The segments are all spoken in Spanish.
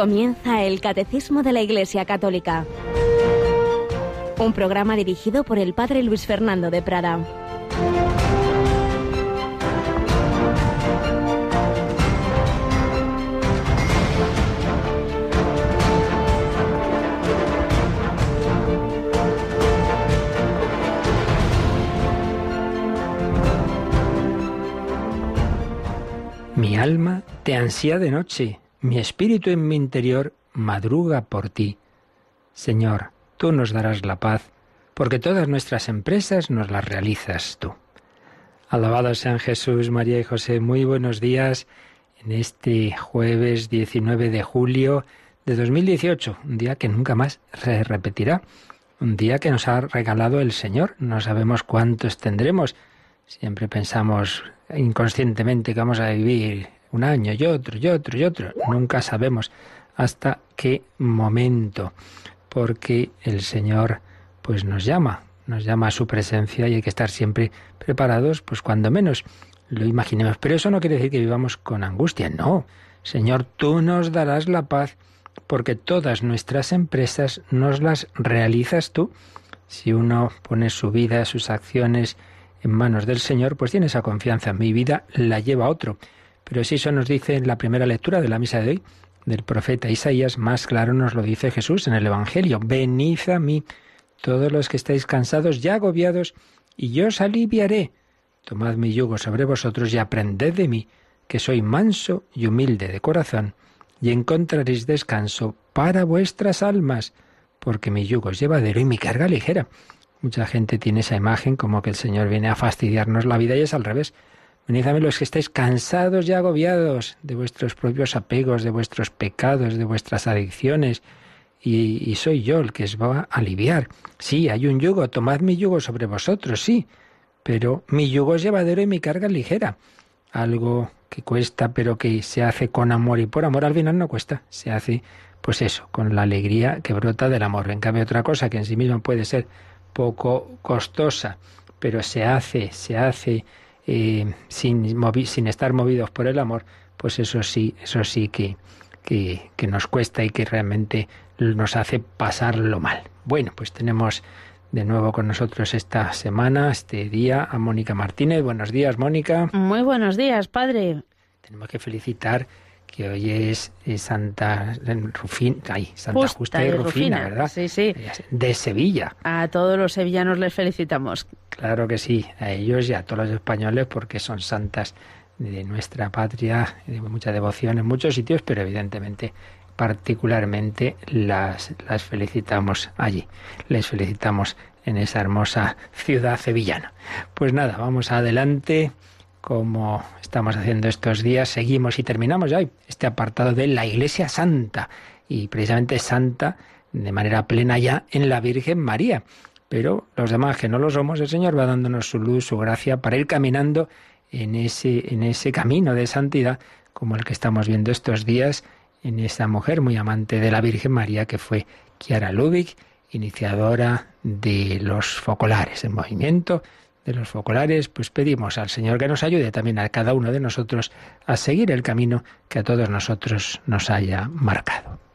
Comienza el Catecismo de la Iglesia Católica. Un programa dirigido por el Padre Luis Fernando de Prada. Mi alma te ansía de noche, mi espíritu en mi interior madruga por ti. Señor, tú nos darás la paz, porque todas nuestras empresas nos las realizas tú. Alabado sean Jesús, María y José, muy buenos días en este jueves 19 de julio de 2018, un día que nunca más se repetirá, un día que nos ha regalado el Señor, no sabemos cuántos tendremos, siempre pensamos inconscientemente que vamos a vivir un año y otro y otro y otro. Nunca sabemos hasta qué momento, porque el Señor pues nos llama, nos llama a su presencia y hay que estar siempre preparados, pues cuando menos lo imaginemos. Pero eso no quiere decir que vivamos con angustia, no. Señor, tú nos darás la paz porque todas nuestras empresas nos las realizas tú. Si uno pone su vida, sus acciones, en manos del Señor, pues tiene esa confianza. Mi vida la lleva otro. Pero si eso nos dice en la primera lectura de la misa de hoy, del profeta Isaías, más claro nos lo dice Jesús en el Evangelio. Venid a mí, todos los que estáis cansados y agobiados, y yo os aliviaré. Tomad mi yugo sobre vosotros y aprended de mí, que soy manso y humilde de corazón, y encontraréis descanso para vuestras almas, porque mi yugo es llevadero y mi carga ligera. Mucha gente tiene esa imagen como que el Señor viene a fastidiarnos la vida y es al revés. Venid los que estáis cansados y agobiados de vuestros propios apegos, de vuestros pecados, de vuestras adicciones, y, y, soy yo el que os va a aliviar. Sí, hay un yugo, tomad mi yugo sobre vosotros, sí, pero mi yugo es llevadero y mi carga es ligera. Algo que cuesta, pero que se hace con amor y por amor al final no cuesta, se hace pues eso, con la alegría que brota del amor. En cambio, otra cosa que en sí misma puede ser poco costosa, pero se hace, se hace eh, sin, sin estar movidos por el amor, pues eso sí, eso sí que, que, que nos cuesta y que realmente nos hace pasarlo mal. Bueno, pues tenemos de nuevo con nosotros esta semana, este día, a Mónica Martínez. Buenos días, Mónica. Muy buenos días, padre. Tenemos que felicitar que hoy es, Santa Rufina, ay, Santa Justa, Justa y Rufina, Rufina, ¿verdad? Sí, sí. De Sevilla. A todos los sevillanos les felicitamos. Claro que sí, a ellos y a todos los españoles porque son santas de nuestra patria, de mucha devoción en muchos sitios, pero evidentemente particularmente las, las felicitamos allí. Les felicitamos en esa hermosa ciudad sevillana. Pues nada, vamos adelante como estamos haciendo estos días, seguimos y terminamos ya este apartado de la Iglesia Santa, y precisamente santa de manera plena ya en la Virgen María. Pero los demás que no lo somos, el Señor va dándonos su luz, su gracia, para ir caminando en ese, en ese camino de santidad, como el que estamos viendo estos días, en esa mujer muy amante de la Virgen María, que fue Chiara Lubick, iniciadora de los focolares, el movimiento de los focolares, pues pedimos al Señor que nos ayude también a cada uno de nosotros a seguir el camino que a todos nosotros nos haya marcado.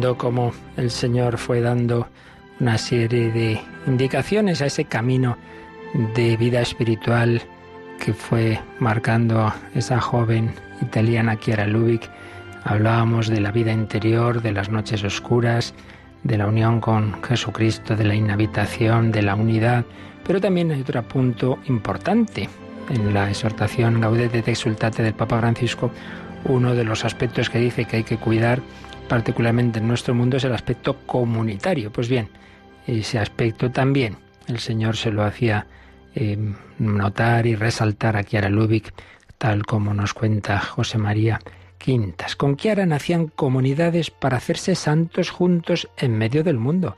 Viendo cómo el Señor fue dando una serie de indicaciones a ese camino de vida espiritual que fue marcando esa joven italiana Chiara Lubick. Hablábamos de la vida interior, de las noches oscuras, de la unión con Jesucristo, de la inhabitación, de la unidad, pero también hay otro punto importante en la exhortación Gaudete et Exultate del Papa Francisco, uno de los aspectos que dice que hay que cuidar particularmente en nuestro mundo, es el aspecto comunitario. Pues bien, ese aspecto también el Señor se lo hacía eh, notar y resaltar a Kiara Lubick, tal como nos cuenta José María Quintas. Con Kiara nacían comunidades para hacerse santos juntos en medio del mundo,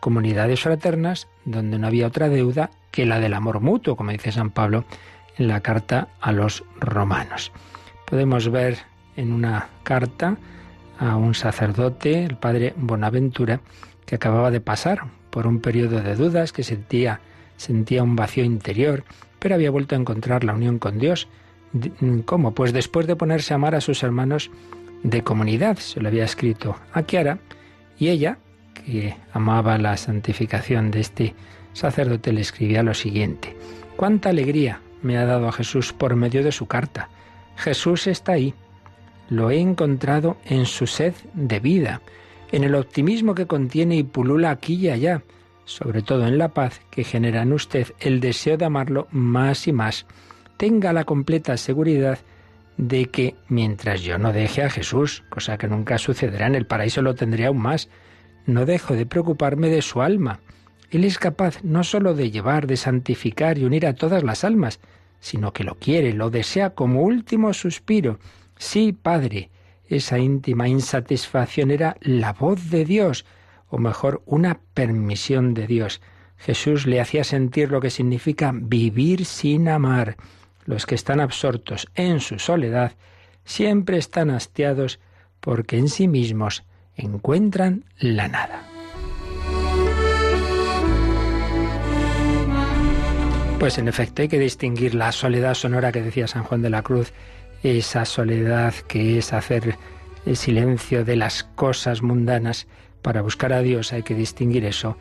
comunidades fraternas donde no había otra deuda que la del amor mutuo, como dice San Pablo en la carta a los romanos. Podemos ver en una carta a un sacerdote, el padre Bonaventura, que acababa de pasar por un periodo de dudas, que sentía, sentía un vacío interior, pero había vuelto a encontrar la unión con Dios. ¿Cómo? Pues después de ponerse a amar a sus hermanos de comunidad, se lo había escrito a Kiara, y ella, que amaba la santificación de este sacerdote, le escribía lo siguiente. Cuánta alegría me ha dado a Jesús por medio de su carta. Jesús está ahí. Lo he encontrado en su sed de vida, en el optimismo que contiene y pulula aquí y allá, sobre todo en la paz que genera en usted el deseo de amarlo más y más. Tenga la completa seguridad de que mientras yo no deje a Jesús, cosa que nunca sucederá en el paraíso, lo tendré aún más, no dejo de preocuparme de su alma. Él es capaz no sólo de llevar, de santificar y unir a todas las almas, sino que lo quiere, lo desea como último suspiro. Sí, Padre, esa íntima insatisfacción era la voz de Dios, o mejor, una permisión de Dios. Jesús le hacía sentir lo que significa vivir sin amar. Los que están absortos en su soledad siempre están hastiados porque en sí mismos encuentran la nada. Pues en efecto hay que distinguir la soledad sonora que decía San Juan de la Cruz, esa soledad que es hacer el silencio de las cosas mundanas. Para buscar a Dios, hay que distinguir eso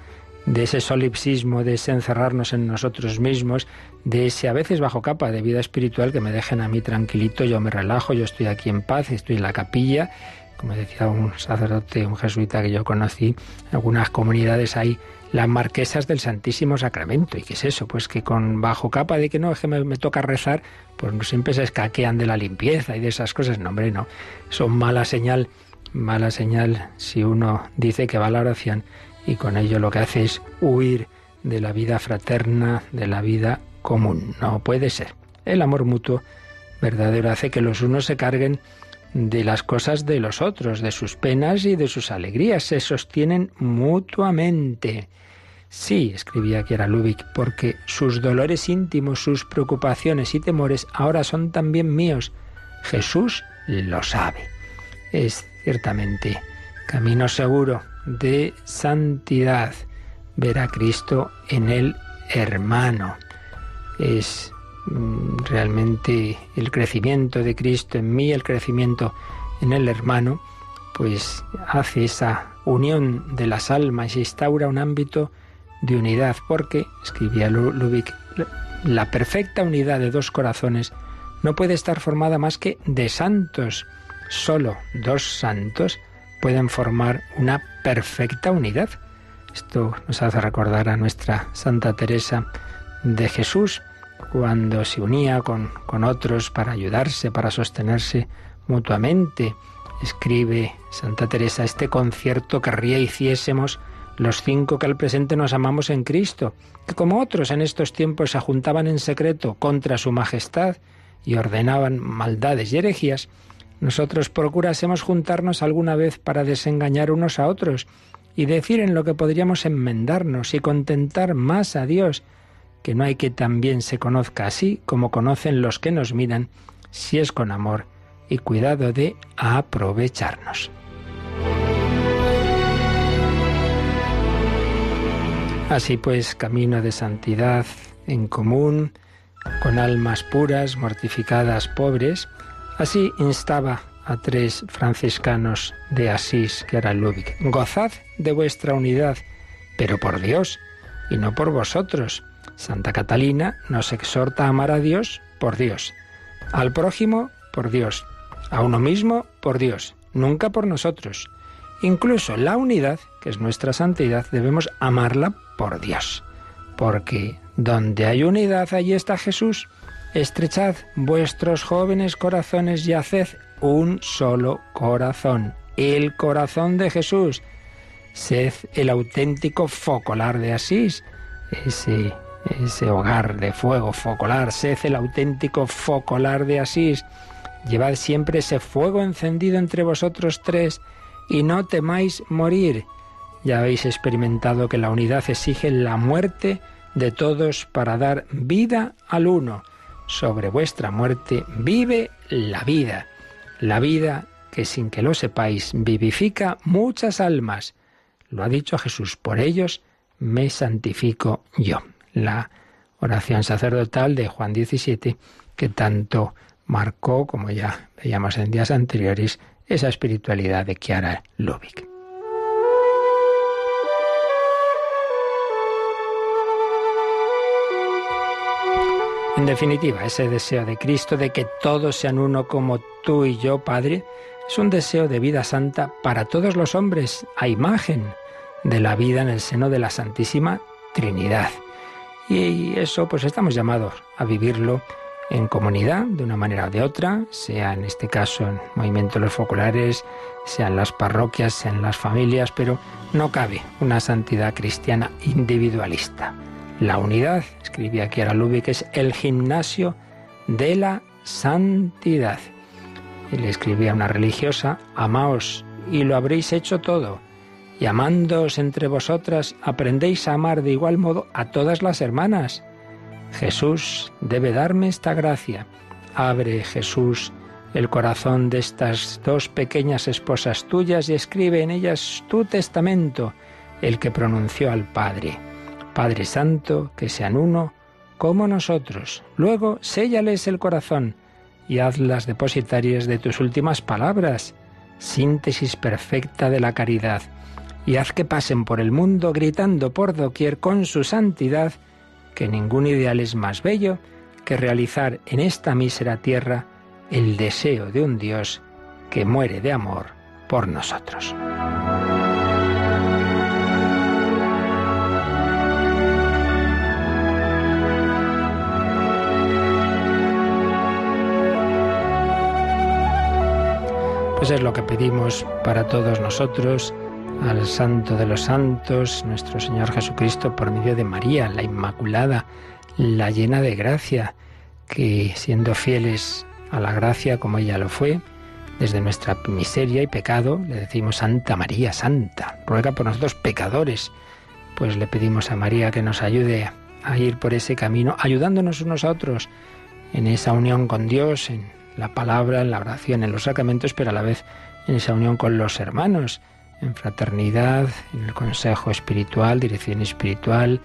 de ese solipsismo, de ese encerrarnos en nosotros mismos, de ese a veces bajo capa de vida espiritual que me dejen a mí tranquilito, yo me relajo, yo estoy aquí en paz, estoy en la capilla, como decía un sacerdote, un jesuita que yo conocí, en algunas comunidades hay las marquesas del Santísimo Sacramento. ¿Y qué es eso? Pues que con bajo capa de que no, es que me, toca rezar, pues siempre se escaquean de la limpieza y de esas cosas. No, hombre, no. Son mala señal, mala señal si uno dice que va a la oración y con ello lo que hace es huir de la vida fraterna, de la vida común. No puede ser. El amor mutuo verdadero hace que los unos se carguen de las cosas de los otros, de sus penas y de sus alegrías, se sostienen mutuamente. Sí, escribía Kiera Lubick, porque sus dolores íntimos, sus preocupaciones y temores ahora son también míos. Jesús lo sabe. Es ciertamente camino seguro de santidad ver a Cristo en el hermano. Es realmente el crecimiento de Cristo en mí, el crecimiento en el hermano, pues hace esa unión de las almas y instaura un ámbito de unidad, porque, escribía Lubick, la perfecta unidad de dos corazones no puede estar formada más que de santos. Solo dos santos pueden formar una perfecta unidad. Esto nos hace recordar a nuestra Santa Teresa de Jesús, cuando se unía con, con otros para ayudarse, para sostenerse mutuamente. Escribe Santa Teresa, este concierto querría hiciésemos los cinco que al presente nos amamos en Cristo, que como otros en estos tiempos se juntaban en secreto contra su majestad y ordenaban maldades y herejías, nosotros procurásemos juntarnos alguna vez para desengañar unos a otros y decir en lo que podríamos enmendarnos y contentar más a Dios, que no hay que también se conozca así como conocen los que nos miran, si es con amor y cuidado de aprovecharnos. Así pues, camino de santidad en común, con almas puras, mortificadas, pobres, así instaba a tres franciscanos de Asís, que era Ludwig. Gozad de vuestra unidad, pero por Dios y no por vosotros. Santa Catalina nos exhorta a amar a Dios por Dios, al prójimo por Dios, a uno mismo por Dios, nunca por nosotros. Incluso la unidad, que es nuestra santidad, debemos amarla por Dios. Porque donde hay unidad, allí está Jesús. Estrechad vuestros jóvenes corazones y haced un solo corazón, el corazón de Jesús. Sed el auténtico focolar de Asís, ese ese hogar de fuego focolar, sed el auténtico focolar de Asís. Llevad siempre ese fuego encendido entre vosotros tres y no temáis morir. Ya habéis experimentado que la unidad exige la muerte de todos para dar vida al uno. Sobre vuestra muerte vive la vida, la vida que sin que lo sepáis vivifica muchas almas. Lo ha dicho Jesús, por ellos me santifico yo. La oración sacerdotal de Juan 17, que tanto marcó, como ya veíamos en días anteriores, esa espiritualidad de Chiara Lubick. En definitiva, ese deseo de Cristo de que todos sean uno como tú y yo, Padre, es un deseo de vida santa para todos los hombres, a imagen de la vida en el seno de la Santísima Trinidad. Y eso pues estamos llamados a vivirlo en comunidad de una manera o de otra, sea en este caso en movimientos los foculares, sea en las parroquias, sea en las familias, pero no cabe una santidad cristiana individualista. La unidad, escribía aquí a que es el gimnasio de la santidad. Y le escribía a una religiosa, amaos y lo habréis hecho todo. Y amándoos entre vosotras, aprendéis a amar de igual modo a todas las hermanas. Jesús debe darme esta gracia. Abre, Jesús, el corazón de estas dos pequeñas esposas tuyas y escribe en ellas tu testamento, el que pronunció al Padre. Padre Santo, que sean uno como nosotros. Luego, séllales el corazón y hazlas depositarias de tus últimas palabras, síntesis perfecta de la caridad, y haz que pasen por el mundo gritando por doquier con su santidad que ningún ideal es más bello que realizar en esta mísera tierra el deseo de un Dios que muere de amor por nosotros. Pues es lo que pedimos para todos nosotros, al Santo de los Santos, nuestro Señor Jesucristo, por medio de María, la Inmaculada, la llena de gracia, que siendo fieles a la gracia como ella lo fue, desde nuestra miseria y pecado, le decimos Santa María, Santa, ruega por nosotros pecadores. Pues le pedimos a María que nos ayude a ir por ese camino, ayudándonos unos a otros en esa unión con Dios, en la palabra, en la oración, en los sacramentos, pero a la vez en esa unión con los hermanos, en fraternidad, en el consejo espiritual, dirección espiritual,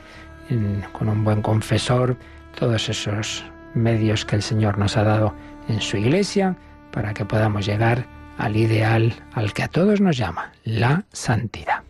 con un buen confesor, todos esos medios que el Señor nos ha dado en su iglesia para que podamos llegar al ideal al que a todos nos llama, la santidad.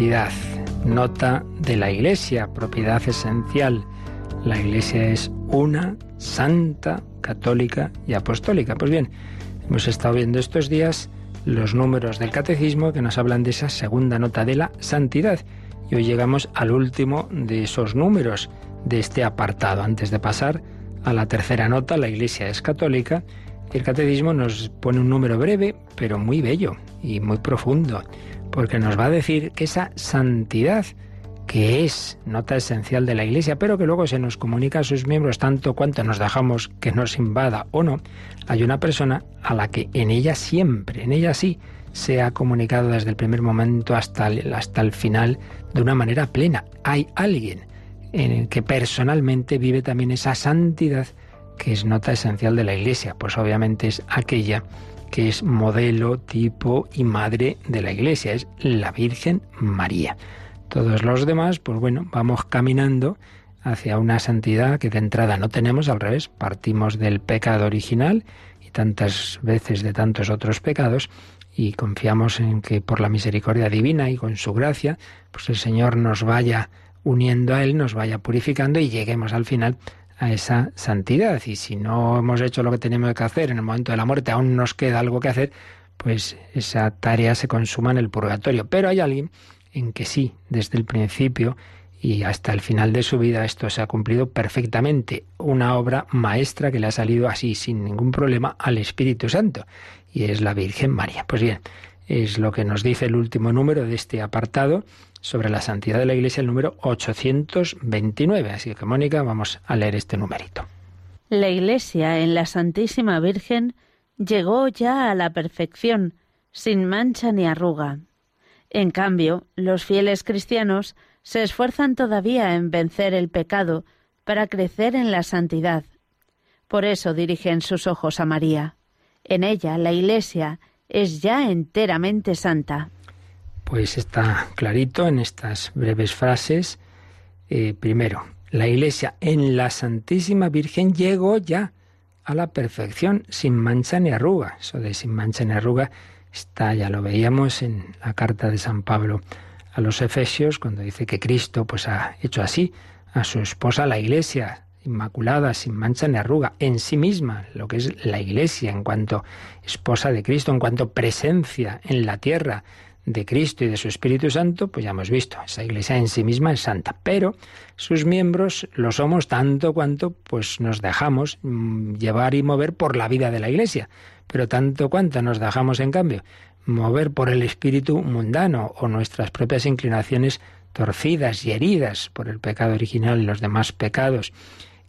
Santidad. Nota de la Iglesia, propiedad esencial. La Iglesia es una, santa, católica y apostólica. Pues bien, hemos estado viendo estos días los números del catecismo que nos hablan de esa segunda nota de la santidad. Y hoy llegamos al último de esos números de este apartado. Antes de pasar a la tercera nota, la Iglesia es católica, el catecismo nos pone un número breve, pero muy bello y muy profundo porque nos va a decir que esa santidad que es nota esencial de la Iglesia, pero que luego se nos comunica a sus miembros tanto cuanto nos dejamos que nos invada o no, hay una persona a la que en ella siempre, en ella sí, se ha comunicado desde el primer momento hasta el, hasta el final de una manera plena. Hay alguien en el que personalmente vive también esa santidad que es nota esencial de la Iglesia, pues obviamente es aquella que es modelo, tipo y madre de la Iglesia, es la Virgen María. Todos los demás, pues bueno, vamos caminando hacia una santidad que de entrada no tenemos, al revés, partimos del pecado original y tantas veces de tantos otros pecados y confiamos en que por la misericordia divina y con su gracia, pues el Señor nos vaya uniendo a Él, nos vaya purificando y lleguemos al final a esa santidad. Y si no hemos hecho lo que tenemos que hacer en el momento de la muerte, aún nos queda algo que hacer, pues esa tarea se consuma en el purgatorio. Pero hay alguien en que sí, desde el principio y hasta el final de su vida esto se ha cumplido perfectamente. Una obra maestra que le ha salido así, sin ningún problema, al Espíritu Santo. Y es la Virgen María. Pues bien, es lo que nos dice el último número de este apartado sobre la santidad de la Iglesia, el número 829. Así que, Mónica, vamos a leer este numerito. La Iglesia en la Santísima Virgen llegó ya a la perfección, sin mancha ni arruga. En cambio, los fieles cristianos se esfuerzan todavía en vencer el pecado para crecer en la santidad. Por eso dirigen sus ojos a María. En ella la Iglesia es ya enteramente santa. Pues está clarito en estas breves frases. Eh, primero, la Iglesia en la Santísima Virgen llegó ya a la perfección, sin mancha ni arruga. Eso de sin mancha ni arruga está, ya lo veíamos en la carta de San Pablo a los Efesios, cuando dice que Cristo pues ha hecho así a su esposa la iglesia, inmaculada, sin mancha ni arruga, en sí misma, lo que es la iglesia en cuanto esposa de Cristo, en cuanto presencia en la tierra de Cristo y de su Espíritu Santo, pues ya hemos visto, esa iglesia en sí misma es santa, pero sus miembros lo somos tanto cuanto pues nos dejamos mm, llevar y mover por la vida de la iglesia, pero tanto cuanto nos dejamos en cambio mover por el espíritu mundano o nuestras propias inclinaciones torcidas y heridas por el pecado original y los demás pecados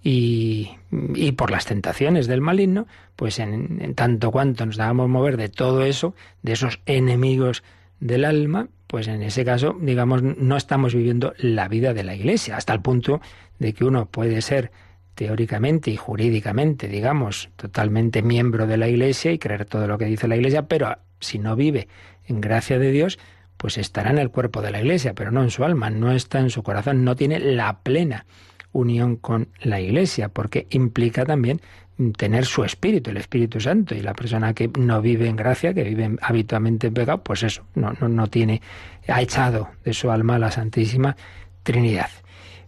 y, y por las tentaciones del maligno, pues en, tanto cuanto nos dejamos mover de todo eso, de esos enemigos del alma, pues en ese caso, digamos, no estamos viviendo la vida de la Iglesia, hasta el punto de que uno puede ser teóricamente y jurídicamente, digamos, totalmente miembro de la Iglesia y creer todo lo que dice la Iglesia, pero si no vive en gracia de Dios, pues estará en el cuerpo de la Iglesia, pero no en su alma, no está en su corazón, no tiene la plena unión con la Iglesia, porque implica también tener su espíritu, el Espíritu Santo, y la persona que no vive en gracia, que vive habitualmente en pecado, pues eso, no, no, no tiene, ha echado de su alma la Santísima Trinidad.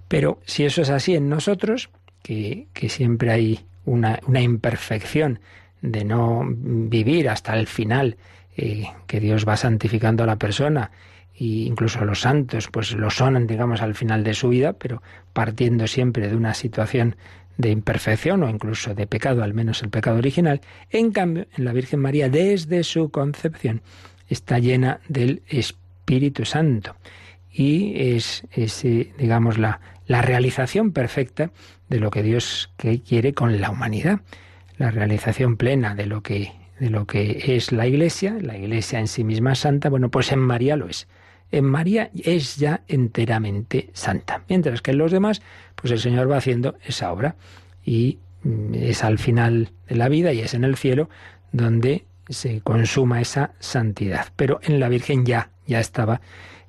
Pero si eso es así en nosotros, que, que siempre hay una, una imperfección de no vivir hasta el final eh, que Dios va santificando a la persona e incluso los santos pues lo son digamos al final de su vida pero partiendo siempre de una situación de imperfección o incluso de pecado al menos el pecado original. En cambio en la Virgen María desde su concepción está llena del Espíritu Santo. Y es, digamos la, la realización perfecta de lo que Dios quiere con la humanidad. La realización plena de lo que de lo que es la Iglesia, la Iglesia en sí misma santa, bueno, pues en María lo es. En María es ya enteramente santa. Mientras que en los demás, pues el Señor va haciendo esa obra. Y mm, es al final de la vida y es en el cielo donde se consuma esa santidad. Pero en la Virgen ya, ya estaba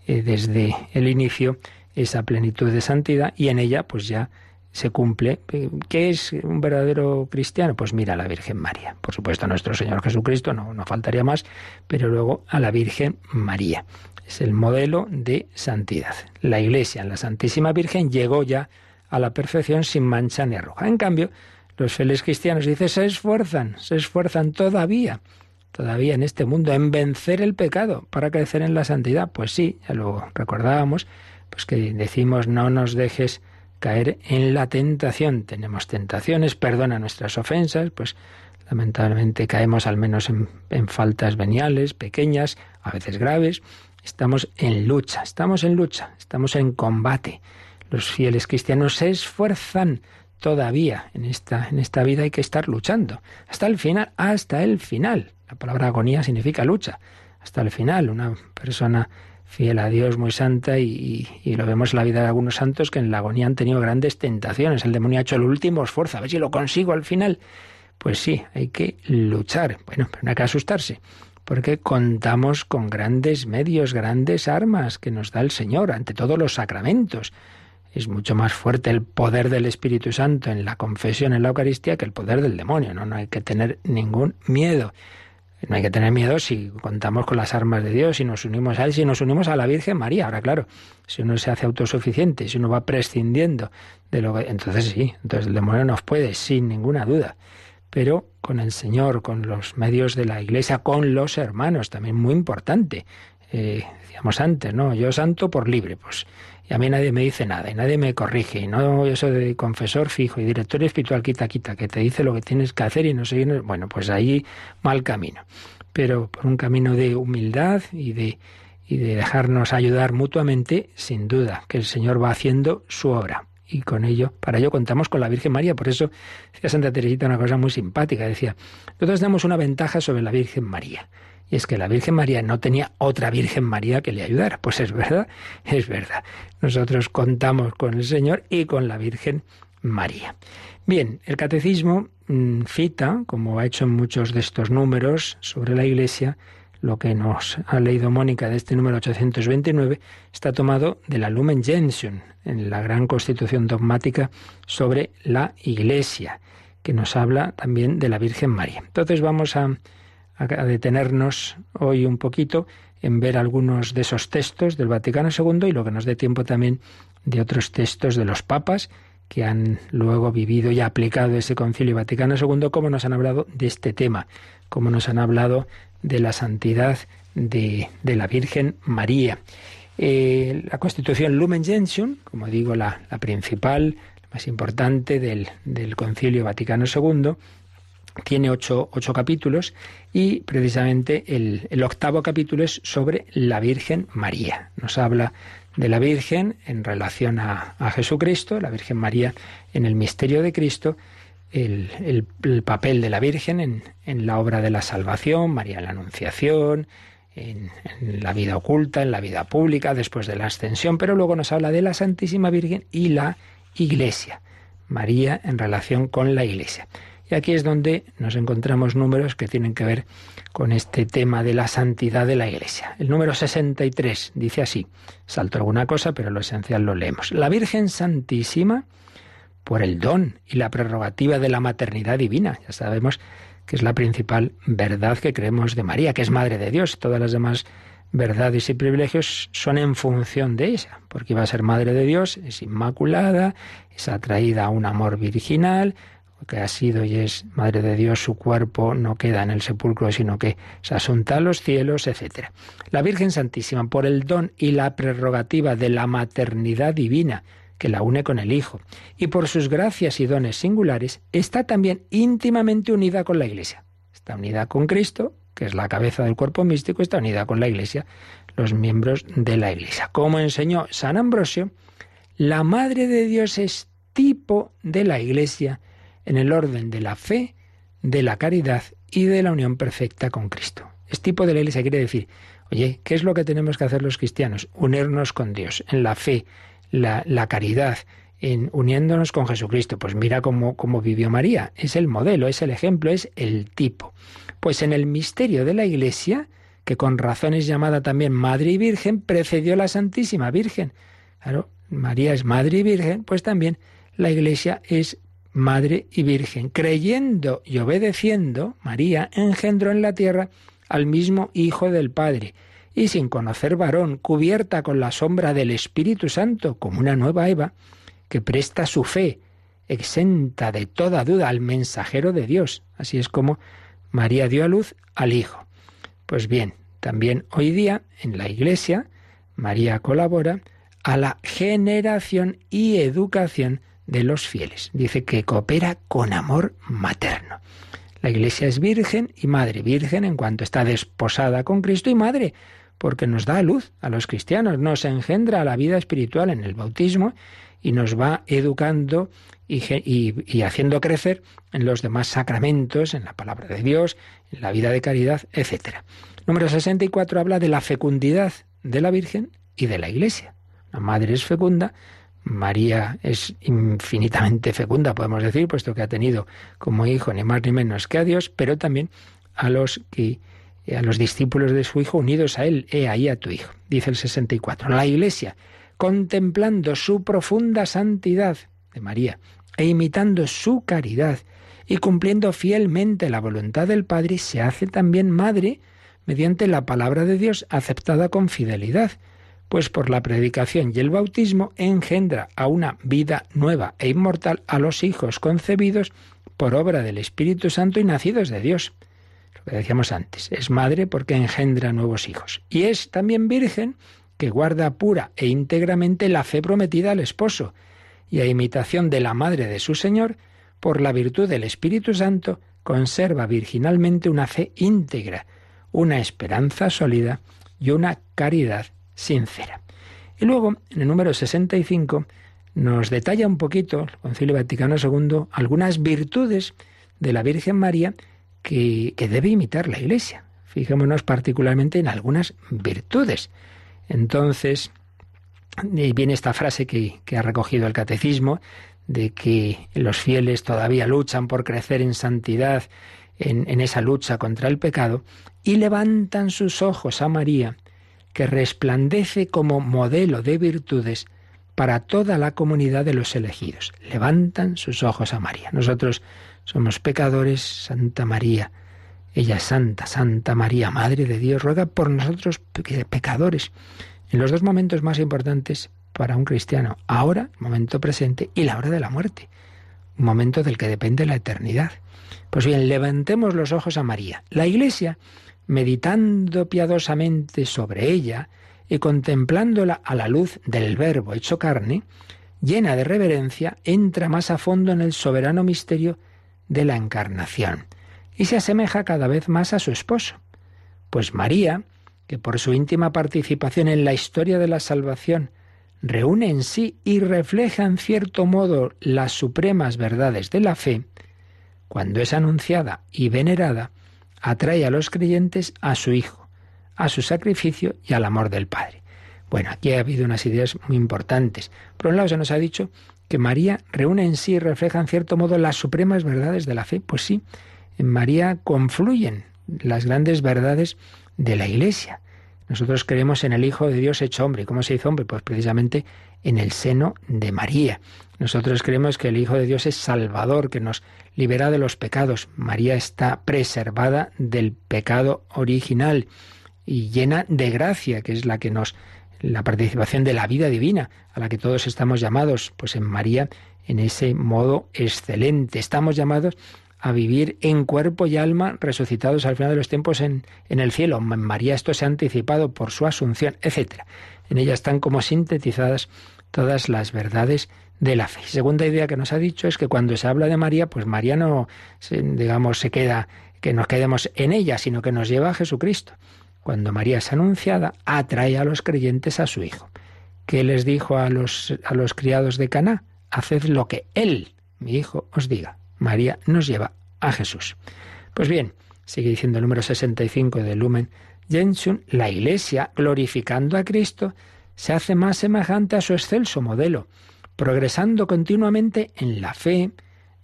eh, desde el inicio esa plenitud de santidad y en ella pues ya se cumple. ¿Qué es un verdadero cristiano? Pues mira a la Virgen María. Por supuesto, a nuestro Señor Jesucristo, no, no faltaría más, pero luego a la Virgen María. Es el modelo de santidad. La Iglesia, la Santísima Virgen, llegó ya a la perfección sin mancha ni arruga. En cambio, los fieles cristianos, dice, se esfuerzan, se esfuerzan todavía, todavía en este mundo, en vencer el pecado para crecer en la santidad. Pues sí, ya lo recordábamos, pues que decimos, no nos dejes caer en la tentación. Tenemos tentaciones, perdona nuestras ofensas, pues lamentablemente caemos al menos en, en, faltas veniales, pequeñas, a veces graves. Estamos en lucha, estamos en lucha, estamos en combate. Los fieles cristianos se esfuerzan todavía en esta, en esta vida hay que estar luchando. Hasta el final, hasta el final. La palabra agonía significa lucha. Hasta el final, una persona fiel a Dios, muy santa, y, lo vemos en la vida de algunos santos que en la agonía han tenido grandes tentaciones. El demonio ha hecho el último esfuerzo, a ver si lo consigo al final. Pues sí, hay que luchar. Bueno, pero no hay que asustarse, porque contamos con grandes medios, grandes armas que nos da el Señor, ante todos los sacramentos. es mucho más fuerte el poder del Espíritu Santo en la confesión, en la Eucaristía, que el poder del demonio. No, no hay que tener ningún miedo. No hay que tener miedo si contamos con las armas de Dios, si nos unimos a Él, si nos unimos a la Virgen María. Ahora, claro, si uno se hace autosuficiente, si uno va prescindiendo de lo que... Entonces sí, entonces el demonio nos puede, sin ninguna duda. Pero con el Señor, con los medios de la Iglesia, con los hermanos, también muy importante. Eh, decíamos antes, ¿no? Yo santo por libre, pues y a mí nadie me dice nada y nadie me corrige y no eso de confesor fijo y director espiritual quita quita que te dice lo que tienes que hacer y no sé bueno pues ahí mal camino pero por un camino de humildad y de y de dejarnos ayudar mutuamente sin duda que el Señor va haciendo su obra y con ello, para ello contamos con la Virgen María. Por eso decía Santa Teresita una cosa muy simpática. Decía, nosotros tenemos una ventaja sobre la Virgen María y es que la Virgen María no tenía otra Virgen María que le ayudara. Pues es verdad, es verdad. Nosotros contamos con el Señor y con la Virgen María. Bien, el catecismo mm, cita, como ha hecho en muchos de estos números sobre la Iglesia, lo que nos ha leído Mónica de este número 829 está tomado de la Lumen Gentium, en la gran constitución dogmática sobre la Iglesia, que nos habla también de la Virgen María. Entonces vamos a detenernos hoy un poquito en ver algunos de esos textos del Vaticano II y lo que nos dé tiempo también de otros textos de los papas que han luego vivido y aplicado ese Concilio Vaticano II, cómo nos han hablado de este tema, cómo nos han hablado de la santidad de, la Virgen María. Eh, la Constitución Lumen Gentium, como digo, la, principal, la más importante del, del Concilio Vaticano II, tiene ocho, capítulos y precisamente el, octavo capítulo es sobre la Virgen María. Nos habla de la Virgen en relación a, Jesucristo, la Virgen María en el misterio de Cristo, el, papel de la Virgen en, la obra de la salvación, María en la Anunciación, en, en, la vida oculta, en la vida pública, después de la ascensión, pero luego nos habla de la Santísima Virgen y la Iglesia. María en relación con la Iglesia. Y aquí es donde nos encontramos números que tienen que ver con este tema de la santidad de la Iglesia. El número 63 dice así, salto alguna cosa, pero lo esencial lo leemos. La Virgen Santísima, por el don y la prerrogativa de la maternidad divina, ya sabemos que es la principal verdad que creemos de María, que es Madre de Dios. Todas las demás verdades y privilegios son en función de ella, porque iba a ser Madre de Dios, es inmaculada, es atraída a un amor virginal, que ha sido y es Madre de Dios, su cuerpo no queda en el sepulcro, sino que se asunta a los cielos, etc. La Virgen Santísima, por el don y la prerrogativa de la maternidad divina, que la une con el Hijo, y por sus gracias y dones singulares, está también íntimamente unida con la Iglesia. Está unida con Cristo, que es la cabeza del cuerpo místico, está unida con la Iglesia, los miembros de la Iglesia. Como enseñó San Ambrosio, la Madre de Dios es tipo de la Iglesia, en el orden de la fe, de la caridad y de la unión perfecta con Cristo. Es tipo de la Iglesia quiere decir, oye, ¿qué es lo que tenemos que hacer los cristianos? Unirnos con Dios, en la fe, la, caridad, en uniéndonos con Jesucristo. Pues mira cómo, cómo vivió María. Es el modelo, es el ejemplo, es el tipo. Pues en el misterio de la Iglesia, que con razón es llamada también Madre y Virgen, precedió la Santísima Virgen. Claro, María es Madre y Virgen, pues también la Iglesia es Madre y Virgen. Creyendo y obedeciendo, María engendró en la tierra al mismo Hijo del Padre, y sin conocer varón, cubierta con la sombra del Espíritu Santo, como una nueva Eva, que presta su fe, exenta de toda duda al mensajero de Dios. Así es como María dio a luz al Hijo. Pues bien, también hoy día en la Iglesia, María colabora a la generación y educación de los fieles. Dice que coopera con amor materno. La Iglesia es virgen y madre, virgen en cuanto está desposada con Cristo y madre, porque nos da luz a los cristianos, nos engendra la vida espiritual en el bautismo y nos va educando y, y, haciendo crecer en los demás sacramentos, en la palabra de Dios, en la vida de caridad, etc. Número 64 habla de la fecundidad de la Virgen y de la Iglesia. La madre es fecunda, María es infinitamente fecunda, podemos decir, puesto que ha tenido como hijo ni más ni menos que a Dios, pero también a los que a los discípulos de su hijo unidos a él, he ahí a tu hijo. Dice el 64. La Iglesia contemplando su profunda santidad de María e imitando su caridad y cumpliendo fielmente la voluntad del Padre, se hace también madre mediante la palabra de Dios aceptada con fidelidad, pues por la predicación y el bautismo engendra a una vida nueva e inmortal a los hijos concebidos por obra del Espíritu Santo y nacidos de Dios. Lo que decíamos antes, es madre porque engendra nuevos hijos. Y es también virgen que guarda pura e íntegramente la fe prometida al esposo, y a imitación de la madre de su Señor, por la virtud del Espíritu Santo, conserva virginalmente una fe íntegra, una esperanza sólida y una caridad sincera. Y luego, en el número 65, nos detalla un poquito el Concilio Vaticano II algunas virtudes de la Virgen María que, debe imitar la Iglesia. Fijémonos particularmente en algunas virtudes. Entonces, viene esta frase que, ha recogido el catecismo, de que los fieles todavía luchan por crecer en santidad, en, en, esa lucha contra el pecado, y levantan sus ojos a María, que resplandece como modelo de virtudes para toda la comunidad de los elegidos. Levantan sus ojos a María. Nosotros somos pecadores, Santa María. Ella es santa, Santa María, Madre de Dios, ruega por nosotros pecadores. En los dos momentos más importantes para un cristiano, ahora, momento presente, y la hora de la muerte, un momento del que depende la eternidad. Pues bien, levantemos los ojos a María. La Iglesia, meditando piadosamente sobre ella, y contemplándola a la luz del Verbo hecho carne, llena de reverencia, entra más a fondo en el soberano misterio de la encarnación y se asemeja cada vez más a su esposo. Pues María, que por su íntima participación en la historia de la salvación reúne en sí y refleja en cierto modo las supremas verdades de la fe, cuando es anunciada y venerada, atrae a los creyentes a su Hijo, a su sacrificio y al amor del Padre. Bueno, aquí ha habido unas ideas muy importantes. Por un lado se nos ha dicho que María reúne en sí y refleja en cierto modo las supremas verdades de la fe. Pues sí, en María confluyen las grandes verdades de la Iglesia. Nosotros creemos en el Hijo de Dios hecho hombre. ¿Cómo se hizo hombre? Pues precisamente en el seno de María. Nosotros creemos que el Hijo de Dios es Salvador, que nos libera de los pecados. María está preservada del pecado original y llena de gracia, que es la que nos la participación de la vida divina a la que todos estamos llamados, pues en María en ese modo excelente. Estamos llamados a vivir en cuerpo y alma resucitados al final de los tiempos en, en el cielo. En María esto se ha anticipado por su asunción, etc. En ella están como sintetizadas todas las verdades de la fe. Segunda idea que nos ha dicho es que cuando se habla de María, pues María no, digamos, se queda, que nos quedemos en ella, sino que nos lleva a Jesucristo cuando María es anunciada, atrae a los creyentes a su Hijo. ¿Qué les dijo a los, a los criados de Caná? Haced lo que Él, mi Hijo, os diga. María nos lleva a Jesús. Pues bien, sigue diciendo el número 65 del Lumen Gentium, la Iglesia, glorificando a Cristo, se hace más semejante a su excelso modelo, progresando continuamente en la fe,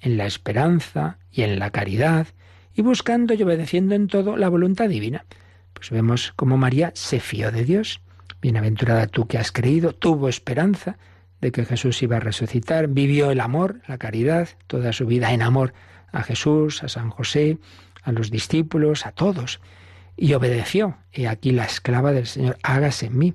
en la esperanza y en la caridad, y buscando y obedeciendo en todo la voluntad divina. Pues vemos cómo María se fió de Dios. Bienaventurada tú que has creído, tuvo esperanza de que Jesús iba a resucitar, vivió el amor, la caridad, toda su vida en amor a Jesús, a San José, a los discípulos, a todos, y obedeció. Y aquí la esclava del Señor, hágase en mí.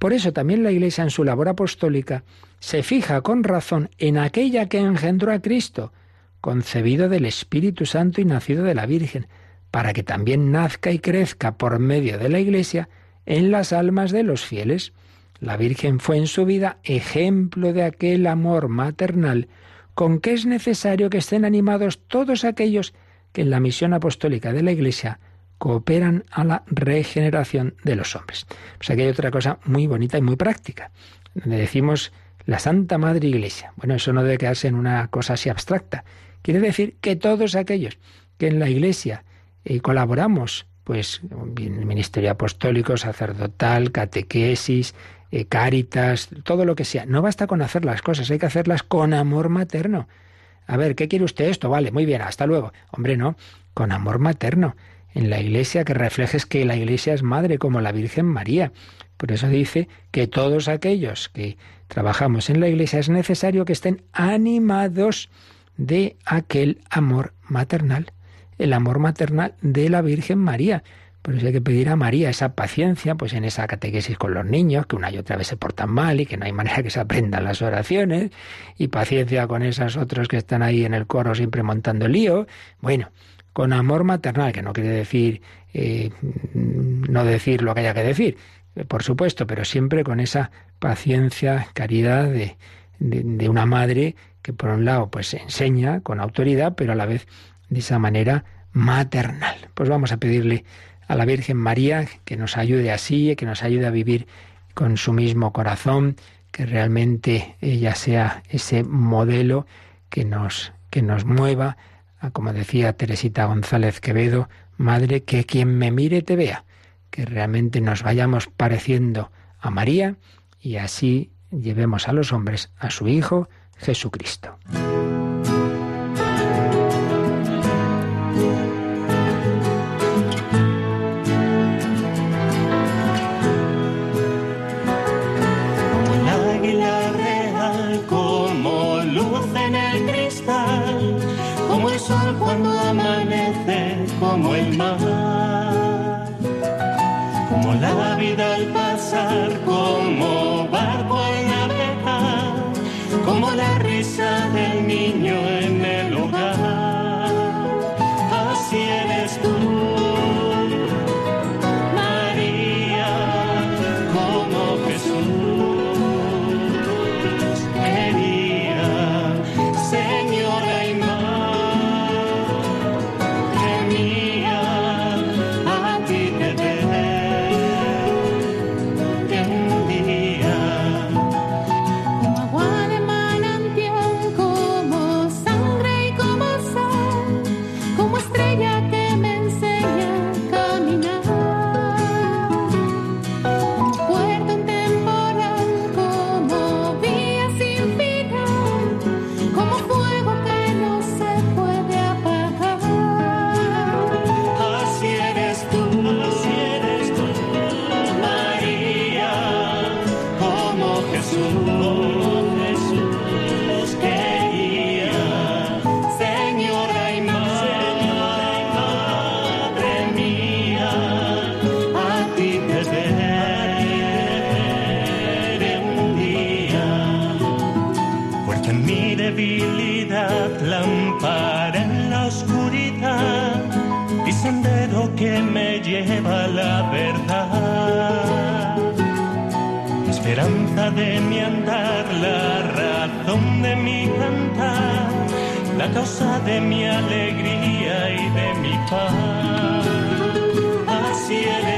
Por eso también la Iglesia en su labor apostólica se fija con razón en aquella que engendró a Cristo, concebido del Espíritu Santo y nacido de la Virgen, para que también nazca y crezca por medio de la Iglesia en las almas de los fieles. La Virgen fue en su vida ejemplo de aquel amor maternal con que es necesario que estén animados todos aquellos que en la misión apostólica de la Iglesia cooperan a la regeneración de los hombres. Pues aquí hay otra cosa muy bonita y muy práctica, donde decimos la Santa Madre Iglesia. Bueno, eso no debe quedarse en una cosa así abstracta. Quiere decir que todos aquellos que en la Iglesia y colaboramos, pues, ministerio apostólico, sacerdotal, catequesis, eh, cáritas, todo lo que sea. No basta con hacer las cosas, hay que hacerlas con amor materno. A ver, ¿qué quiere usted esto? Vale, muy bien, hasta luego. Hombre, no, con amor materno. en la Iglesia, que reflejes que la Iglesia es madre como la Virgen María. Por eso dice que todos aquellos que trabajamos en la Iglesia es necesario que estén animados de aquel amor maternal, el amor maternal de la Virgen María. Por eso hay que pedir a María esa paciencia, pues en esa catequesis con los niños, que una y otra vez se portan mal y que no hay manera que se aprendan las oraciones, y paciencia con esas otros que están ahí en el coro siempre montando lío. Bueno, con amor maternal, que no quiere decir eh, no decir lo que haya que decir, por supuesto, pero siempre con esa paciencia, caridad de, de, una madre que por un lado pues enseña con autoridad, pero a la vez de esa manera maternal. Pues vamos a pedirle a la Virgen María que nos ayude así, que nos ayude a vivir con su mismo corazón, que realmente ella sea ese modelo que nos, que nos mueva, a, como decía Teresita González Quevedo, Madre, que quien me mire te vea, que realmente nos vayamos pareciendo a María y así llevemos a los hombres a su Hijo Jesucristo. Como el mar, como la vida al pasar, mi cantar, la causa de mi alegría y de mi paz. Así eres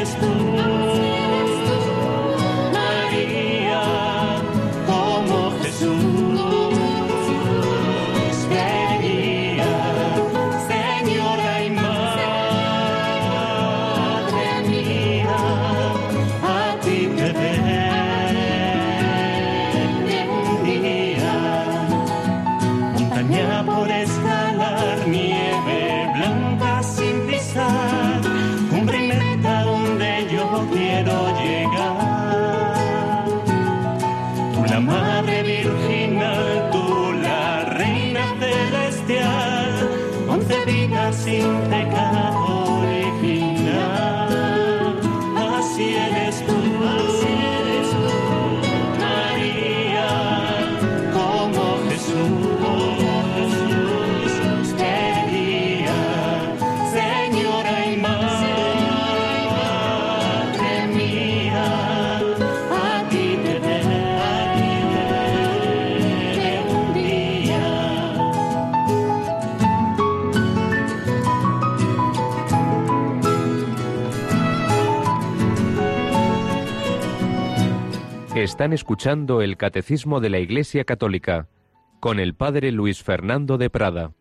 Están escuchando el Catecismo de la Iglesia Católica con el Padre Luis Fernando de Prada.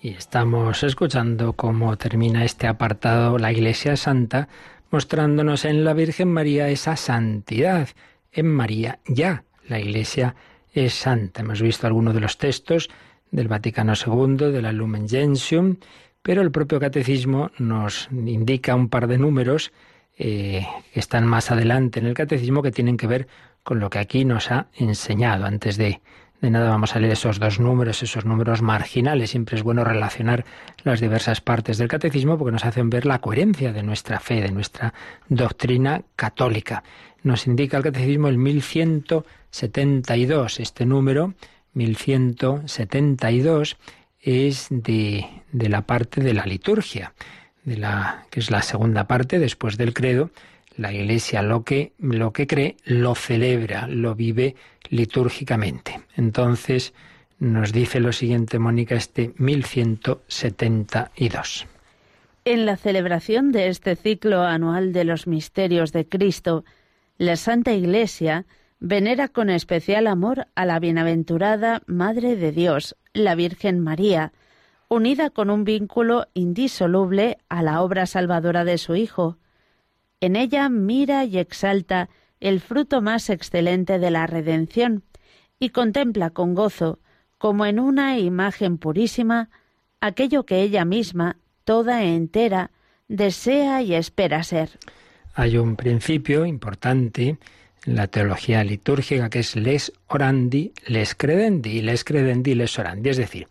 Y estamos escuchando cómo termina este apartado La Iglesia Santa, mostrándonos en la Virgen María esa santidad. En María ya la Iglesia es santa. Hemos visto algunos de los textos del Vaticano II, de la Lumen Gentium, pero el propio catecismo nos indica un par de números eh, que están más adelante en el catecismo que tienen que ver con lo que aquí nos ha enseñado. Antes de, de nada vamos a leer esos dos números, esos números marginales. Siempre es bueno relacionar las diversas partes del catecismo porque nos hacen ver la coherencia de nuestra fe, de nuestra doctrina católica. Nos indica el catecismo el 1172. Este número, 1172, es de, de la parte de la liturgia de la, que es la segunda parte después del credo, la Iglesia lo que, lo que cree lo celebra, lo vive litúrgicamente. Entonces nos dice lo siguiente, Mónica, este 1172. En la celebración de este ciclo anual de los misterios de Cristo, la Santa Iglesia venera con especial amor a la bienaventurada Madre de Dios, la Virgen María, unida con un vínculo indisoluble a la obra salvadora de su Hijo. En ella mira y exalta el fruto más excelente de la redención y contempla con gozo, como en una imagen purísima, aquello que ella misma, toda entera, desea y espera ser. Hay un principio importante en la teología litúrgica que es les orandi, les credendi, les credendi, les orandi, es decir,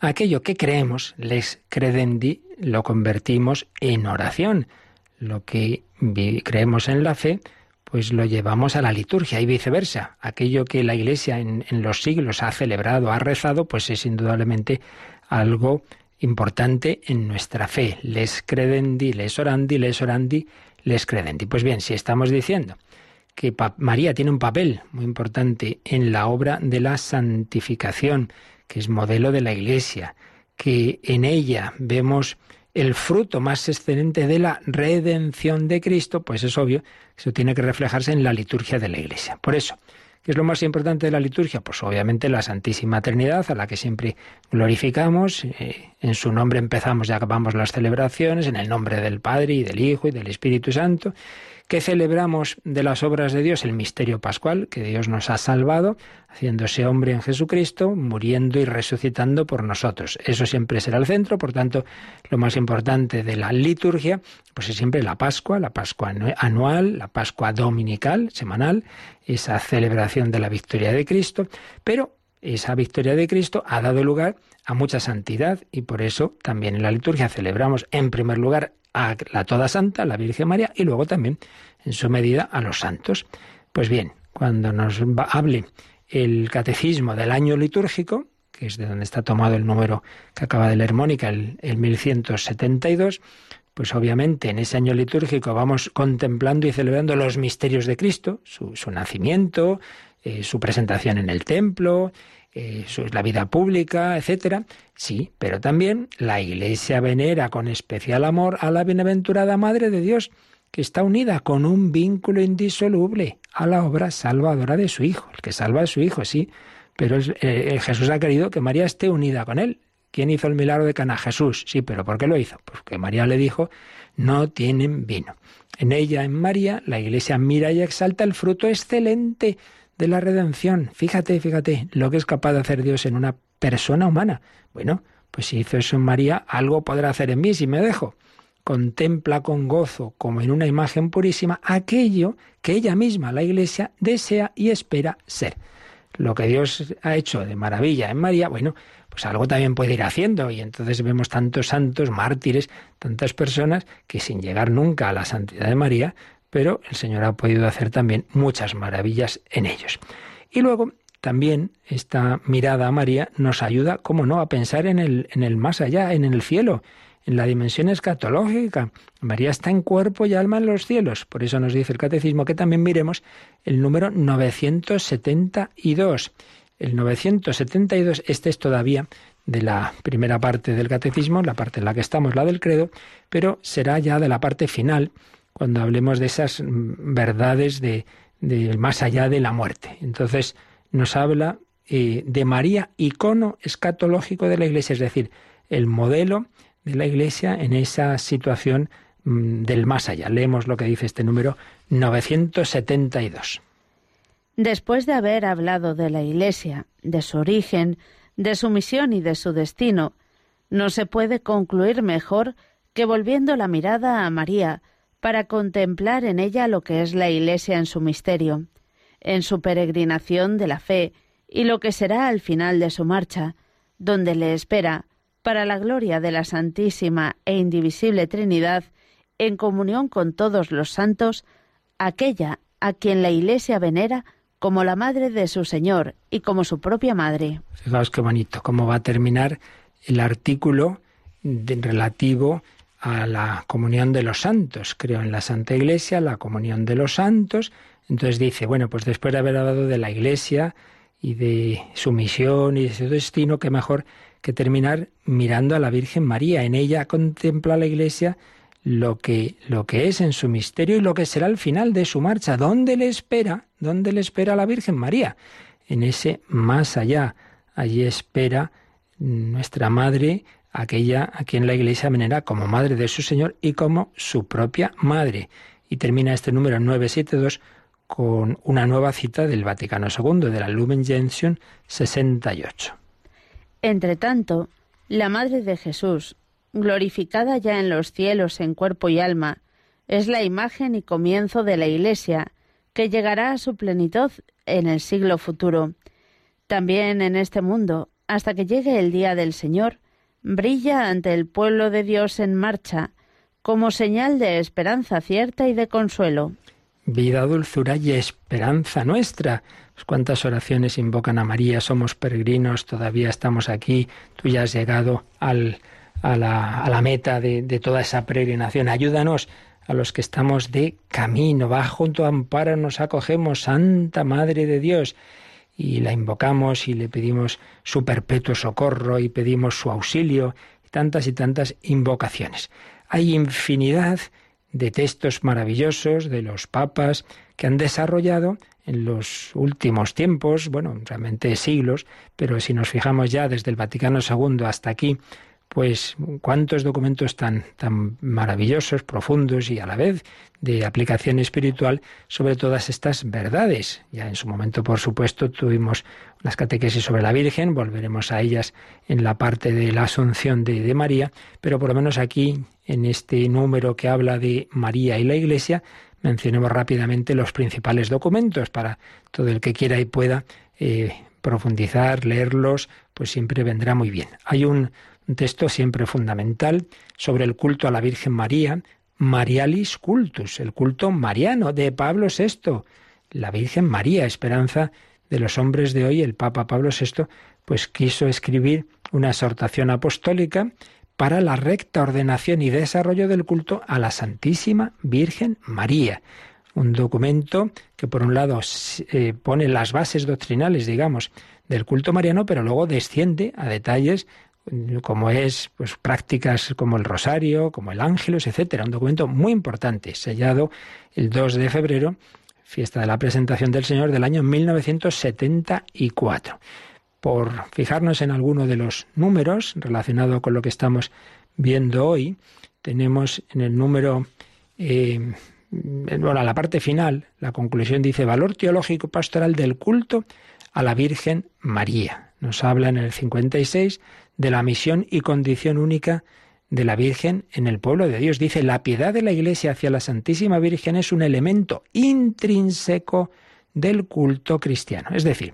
aquello que creemos, les credendi, lo convertimos en oración. Lo que creemos en la fe, pues lo llevamos a la liturgia y viceversa. Aquello que la Iglesia en, los siglos ha celebrado, ha rezado, pues es indudablemente algo importante en nuestra fe. Les credendi, les orandi, les orandi, les credendi. Pues bien, si estamos diciendo que María tiene un papel muy importante en la obra de la santificación, que es modelo de la Iglesia, que en ella vemos el fruto más excelente de la redención de Cristo, pues es obvio que eso tiene que reflejarse en la liturgia de la Iglesia. Por eso, ¿qué es lo más importante de la liturgia? Pues obviamente la Santísima Trinidad, a la que siempre glorificamos. Eh, en su nombre empezamos y acabamos las celebraciones, en el nombre del Padre y del Hijo y del Espíritu Santo que celebramos de las obras de Dios el misterio pascual, que Dios nos ha salvado, haciéndose hombre en Jesucristo, muriendo y resucitando por nosotros. Eso siempre será el centro, por tanto, lo más importante de la liturgia, pues es siempre la Pascua, la Pascua anual, la Pascua dominical, semanal, esa celebración de la victoria de Cristo, pero esa victoria de Cristo ha dado lugar a mucha santidad y por eso también en la liturgia celebramos en primer lugar a la Toda Santa, la Virgen María, y luego también, en su medida, a los santos. Pues bien, cuando nos hable el catecismo del año litúrgico, que es de donde está tomado el número que acaba de leer Mónica, el, 1172, pues obviamente en ese año litúrgico vamos contemplando y celebrando los misterios de Cristo, su, nacimiento, eh, su presentación en el templo, eh, la vida pública, etcétera. Sí, pero también la Iglesia venera con especial amor a la bienaventurada Madre de Dios, que está unida con un vínculo indisoluble a la obra salvadora de su Hijo, el que salva a su Hijo, sí, pero eh, Jesús ha querido que María esté unida con él. ¿Quién hizo el milagro de Cana? Jesús, sí, pero ¿por qué lo hizo? Porque María le dijo, no tienen vino. En ella, en María, la Iglesia mira y exalta el fruto excelente de la redención. Fíjate, fíjate, lo que es capaz de hacer Dios en una persona humana. Bueno, pues si hizo eso en María, algo podrá hacer en mí si me dejo. Contempla con gozo, como en una imagen purísima, aquello que ella misma, la Iglesia, desea y espera ser. Lo que Dios ha hecho de maravilla en María, bueno, pues algo también puede ir haciendo. Y entonces vemos tantos santos, mártires, tantas personas que sin llegar nunca a la santidad de María, pero el Señor ha podido hacer también muchas maravillas en ellos. Y luego también esta mirada a María nos ayuda, como no, a pensar en el, en el más allá, en el cielo, en la dimensión escatológica. María está en cuerpo y alma en los cielos. Por eso nos dice el catecismo que también miremos el número 972. El 972, este es todavía de la primera parte del catecismo, la parte en la que estamos, la del credo, pero será ya de la parte final, cuando hablemos de esas verdades de, más allá de la muerte. Entonces nos habla eh, de María, icono escatológico de la Iglesia, es decir, el modelo de la Iglesia en esa situación mm, del más allá. Leemos lo que dice este número 972. Después de haber hablado de la Iglesia, de su origen, de su misión y de su destino, No se puede concluir mejor que volviendo la mirada a María para contemplar en ella lo que es la Iglesia en su misterio, en su peregrinación de la fe y lo que será al final de su marcha, donde le espera, para la gloria de la Santísima e Indivisible Trinidad, en comunión con todos los santos, aquella a quien la Iglesia venera como la madre de su Señor y como su propia madre. Fijaos qué bonito, cómo va a terminar el artículo relativo a la comunión de los santos. Creo en la Santa Iglesia, la comunión de los santos. Entonces dice, bueno, pues después de haber hablado de la Iglesia y de su misión y de su destino, qué mejor que terminar mirando a la Virgen María. En ella contempla la Iglesia lo que, lo que es en su misterio y lo que será el final de su marcha. ¿Dónde le espera? ¿Dónde le espera la Virgen María? En ese más allá. Allí espera nuestra madre, aquella a quien la Iglesia venera como madre de su Señor y como su propia madre. Y termina este número 972 con una nueva cita del Vaticano II, de la Lumen Gentium 68. Entre tanto, la Madre de Jesús, glorificada ya en los cielos en cuerpo y alma, es la imagen y comienzo de la Iglesia, que llegará a su plenitud en el siglo futuro. También en este mundo, hasta que llegue el día del Señor, brilla ante el pueblo de Dios en marcha, como señal de esperanza cierta y de consuelo. Vida, dulzura y esperanza nuestra. Pues cuántas oraciones invocan a María, somos peregrinos, todavía estamos aquí, tú ya has llegado al, a la, meta de, de, toda esa peregrinación. Ayúdanos a los que estamos de camino. Va junto a Amparo, nos acogemos, Santa Madre de Dios. Y la invocamos y le pedimos su perpetuo socorro y pedimos su auxilio. Tantas y tantas invocaciones. Hay infinidad de textos maravillosos de los papas que han desarrollado en los últimos tiempos, bueno, realmente siglos, pero si nos fijamos ya desde el Vaticano II hasta aquí, pues cuántos documentos tan, tan maravillosos, profundos y a la vez de aplicación espiritual sobre todas estas verdades. Ya en su momento, por supuesto, tuvimos las catequesis sobre la Virgen, volveremos a ellas en la parte de la Asunción de, de María, pero por lo menos aquí, en este número que habla de María y la Iglesia, mencionemos rápidamente los principales documentos para todo el que quiera y pueda eh, profundizar, leerlos, pues siempre vendrá muy bien. Hay un un texto siempre fundamental sobre el culto a la Virgen María, Marialis Cultus, el culto mariano de Pablo VI, la Virgen María, esperanza de los hombres de hoy, el Papa Pablo VI, pues quiso escribir una exhortación apostólica para la recta ordenación y desarrollo del culto a la Santísima Virgen María. Un documento que por un lado eh, pone las bases doctrinales, digamos, del culto mariano, pero luego desciende a detalles como es pues prácticas como el rosario, como el ángelus, etcétera, un documento muy importante, sellado el 2 de febrero, fiesta de la presentación del Señor del año 1974. Por fijarnos en alguno de los números relacionado con lo que estamos viendo hoy, tenemos en el número eh, bueno, a la parte final, la conclusión dice valor teológico pastoral del culto a la Virgen María. Nos habla en el 56 de la misión y condición única de la Virgen en el pueblo de Dios. Dice, la piedad de la Iglesia hacia la Santísima Virgen es un elemento intrínseco del culto cristiano. Es decir,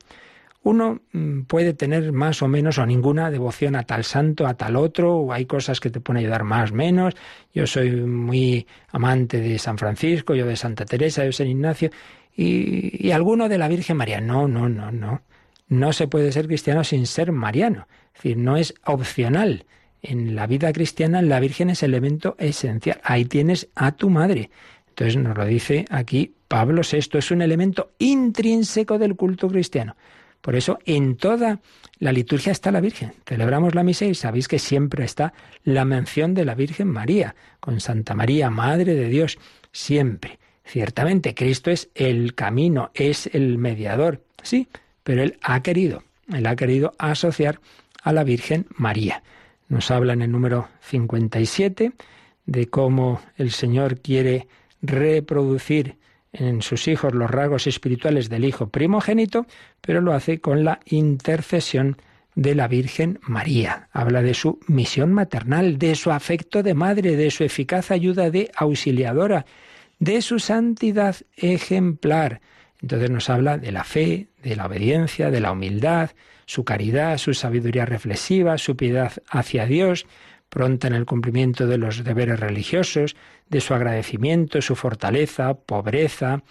uno mm, puede tener más o menos o ninguna devoción a tal santo, a tal otro, o hay cosas que te pueden ayudar más, menos. Yo soy muy amante de San Francisco, yo de Santa Teresa, yo de San Ignacio, y, y alguno de la Virgen María. No, no, no, no. No se puede ser cristiano sin ser mariano. Es decir, no es opcional. En la vida cristiana la Virgen es elemento esencial. Ahí tienes a tu madre. Entonces nos lo dice aquí Pablo VI, es un elemento intrínseco del culto cristiano. Por eso en toda la liturgia está la Virgen. Celebramos la misa y sabéis que siempre está la mención de la Virgen María, con Santa María, Madre de Dios, siempre. Ciertamente, Cristo es el camino, es el mediador, sí, pero Él ha querido, Él ha querido asociar a la Virgen María. Nos habla en el número 57 de cómo el Señor quiere reproducir en sus hijos los rasgos espirituales del Hijo primogénito, pero lo hace con la intercesión de la Virgen María. Habla de su misión maternal, de su afecto de madre, de su eficaz ayuda de auxiliadora, de su santidad ejemplar. Entonces nos habla de la fe, de la obediencia, de la humildad, su caridad, su sabiduría reflexiva, su piedad hacia Dios, pronta en el cumplimiento de los deberes religiosos, de su agradecimiento, su fortaleza, pobreza,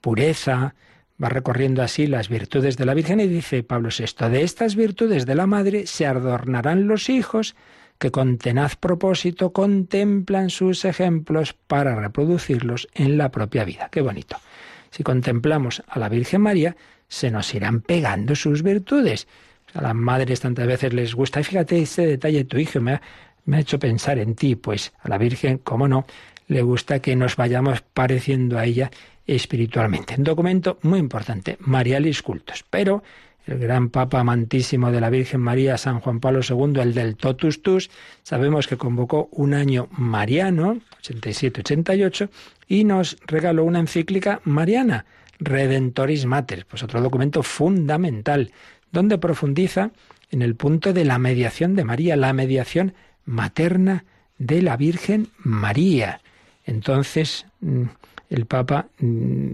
pureza, va recorriendo así las virtudes de la Virgen y dice Pablo VI, de estas virtudes de la Madre se adornarán los hijos que con tenaz propósito contemplan sus ejemplos para reproducirlos en la propia vida. Qué bonito. Si contemplamos a la Virgen María, se nos irán pegando sus virtudes. A las madres tantas veces les gusta, y fíjate ese detalle, tu hijo me ha, hecho pensar en ti, pues a la Virgen, cómo no, le gusta que nos vayamos pareciendo a ella espiritualmente. Un documento muy importante, Marialis Cultos. Pero el gran Papa amantísimo de la Virgen María, San Juan Pablo II, el del Totus Tus, sabemos que convocó un año mariano, 87-88, y nos regaló una encíclica mariana, Redentoris Mater, pues otro documento fundamental, donde profundiza en el punto de la mediación de María, la mediación materna de la Virgen María. Entonces, mm, el Papa mm,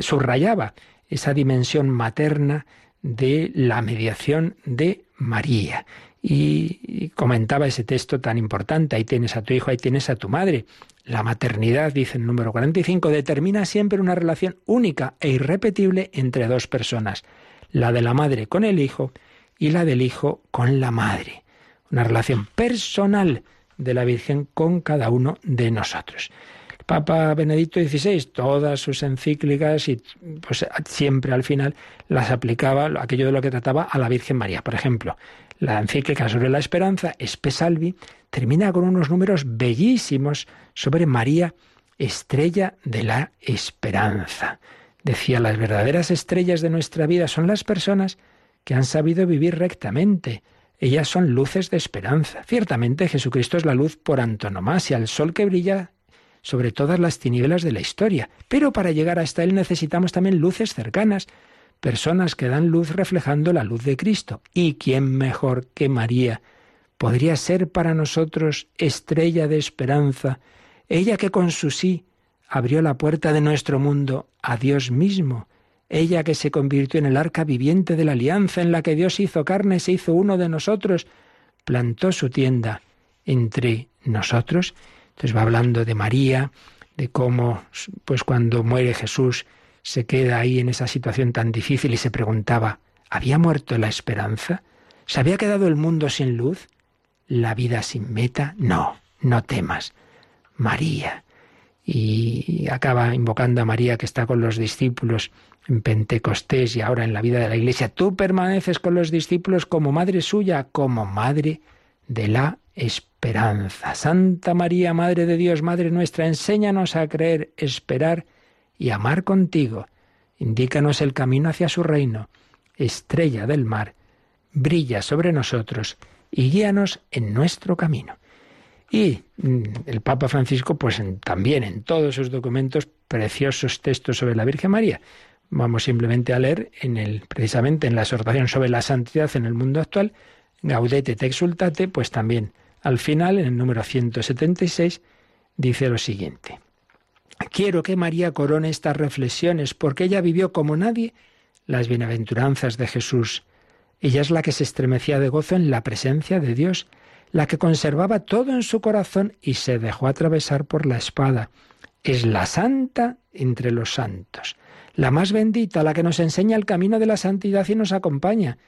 subrayaba esa dimensión materna de la mediación de María. Y comentaba ese texto tan importante, ahí tienes a tu hijo, ahí tienes a tu madre. La maternidad, dice el número 45, determina siempre una relación única e irrepetible entre dos personas, la de la madre con el hijo y la del hijo con la madre. Una relación personal de la Virgen con cada uno de nosotros. Papa Benedicto XVI, todas sus encíclicas y pues siempre al final las aplicaba aquello de lo que trataba a la Virgen María. Por ejemplo, la encíclica sobre la esperanza, Espesalvi, termina con unos números bellísimos sobre María, estrella de la esperanza. Decía, las verdaderas estrellas de nuestra vida son las personas que han sabido vivir rectamente. Ellas son luces de esperanza. Ciertamente Jesucristo es la luz por antonomasia, el sol que brilla sobre todas las tinieblas de la historia. Pero para llegar hasta Él necesitamos también luces cercanas, personas que dan luz reflejando la luz de Cristo. ¿Y quién mejor que María podría ser para nosotros estrella de esperanza, ella que con su sí abrió la puerta de nuestro mundo a Dios mismo, ella que se convirtió en el arca viviente de la alianza en la que Dios hizo carne, se hizo uno de nosotros, plantó su tienda entre nosotros. Entonces va hablando de María, de cómo, pues cuando muere Jesús, se queda ahí en esa situación tan difícil y se preguntaba, ¿había muerto la esperanza? ¿Se había quedado el mundo sin luz? ¿La vida sin meta? No, no temas. María. Y acaba invocando a María que está con los discípulos en Pentecostés y ahora en la vida de la Iglesia. Tú permaneces con los discípulos como madre suya, como madre de la esperanza. Santa María, Madre de Dios, Madre nuestra, enséñanos a creer, esperar y amar contigo. Indícanos el camino hacia su reino. Estrella del mar, brilla sobre nosotros y guíanos en nuestro camino. Y mm, el Papa Francisco, pues también en todos sus documentos, preciosos textos sobre la Virgen María. Vamos simplemente a leer en el, precisamente en la exhortación sobre la santidad en el mundo actual, Gaudete te exultate, pues también al final, en el número 176, dice lo siguiente. Quiero que María corone estas reflexiones porque ella vivió como nadie las bienaventuranzas de Jesús. Ella es la que se estremecía de gozo en la presencia de Dios, la que conservaba todo en su corazón y se dejó atravesar por la espada. Es la santa entre los santos, la más bendita, la que nos enseña el camino de la santidad y nos acompaña.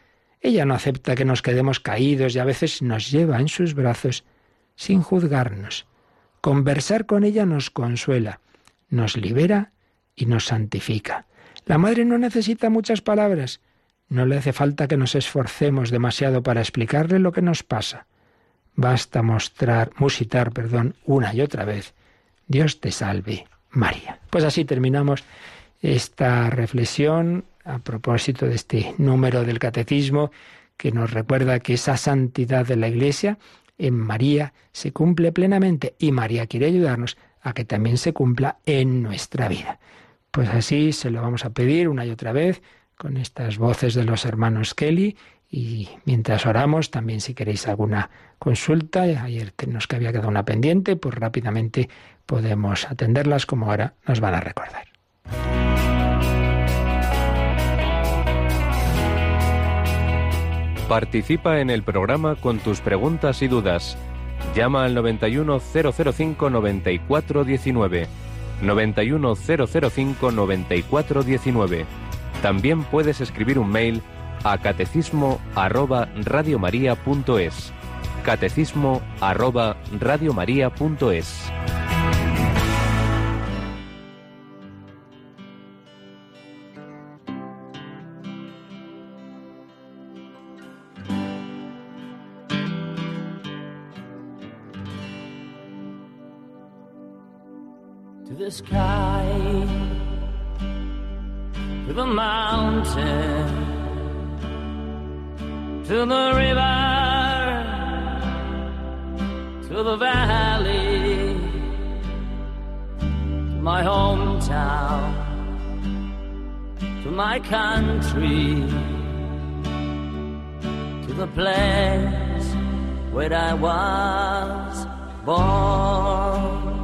Ella no acepta que nos quedemos caídos y a veces nos lleva en sus brazos sin juzgarnos. Conversar con ella nos consuela, nos libera y nos santifica. La madre no necesita muchas palabras, no le hace falta que nos esforcemos demasiado para explicarle lo que nos pasa. Basta mostrar, musitar, perdón, una y otra vez. Dios te salve, María. Pues así terminamos esta reflexión a propósito de este número del catecismo que nos recuerda que esa santidad de la Iglesia en María se cumple plenamente y María quiere ayudarnos a que también se cumpla en nuestra vida. Pues así se lo vamos a pedir una y otra vez con estas voces de los hermanos Kelly Y mientras oramos, también si queréis alguna consulta, ayer nos que había quedado una pendiente, pues rápidamente podemos atenderlas como ahora nos van a recordar. Participa en el programa con tus preguntas y dudas. Llama al 91005 9419. 91005 9419. También puedes escribir un mail a catecismo arroba radiomaria.es. Catecismo arroba radiomaria.es. sky, to the mountain to the river, to the valley, to my hometown, to my country, to the place where I was born.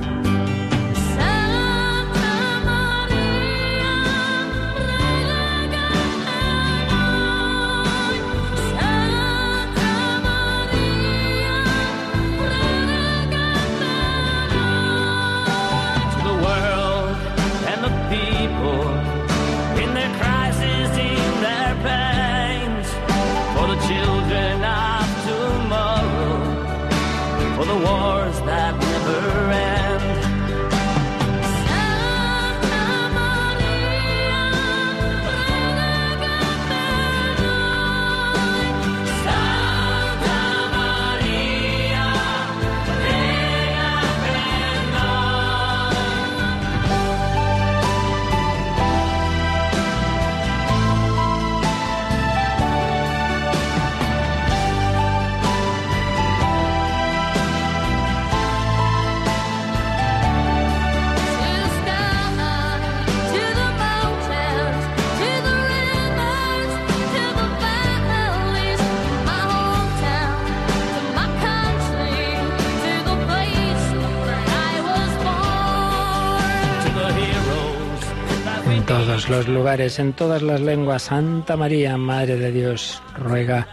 Los lugares, en todas las lenguas. Santa María, Madre de Dios, ruega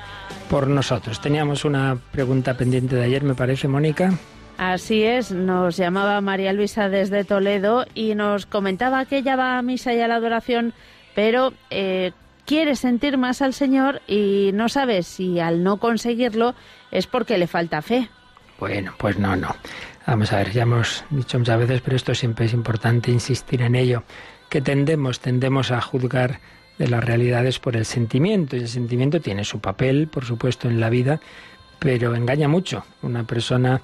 por nosotros. Teníamos una pregunta pendiente de ayer, me parece, Mónica. Así es, nos llamaba María Luisa desde Toledo y nos comentaba que ella va a misa y a la adoración, pero eh, quiere sentir más al Señor y no sabe si al no conseguirlo es porque le falta fe. Bueno, pues no, no. Vamos a ver, ya hemos dicho muchas veces, pero esto siempre es importante insistir en ello que tendemos, tendemos a juzgar de las realidades por el sentimiento. Y el sentimiento tiene su papel, por supuesto, en la vida, pero engaña mucho. Una persona